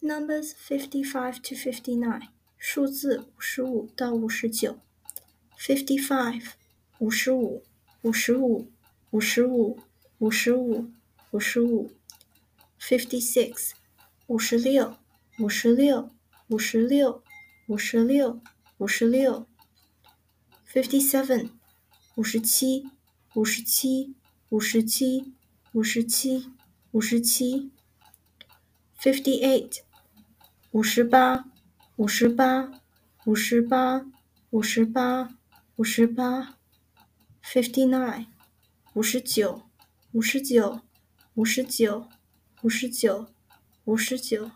Numbers fifty-five to fifty-nine，数字五十五到五十九。Fifty-five，五十五，五十五，五十五，五十五，五十五。Fifty-six，五十六，五十六，五十六，五十六，五十六。Fifty-seven，五十七，五十七，五十七，五十七，五十七。Fifty-eight。 五十八，五十八，五十八，五十八，五十八，fifty-nine，五十九，五十九，五十九，五十九，五十九。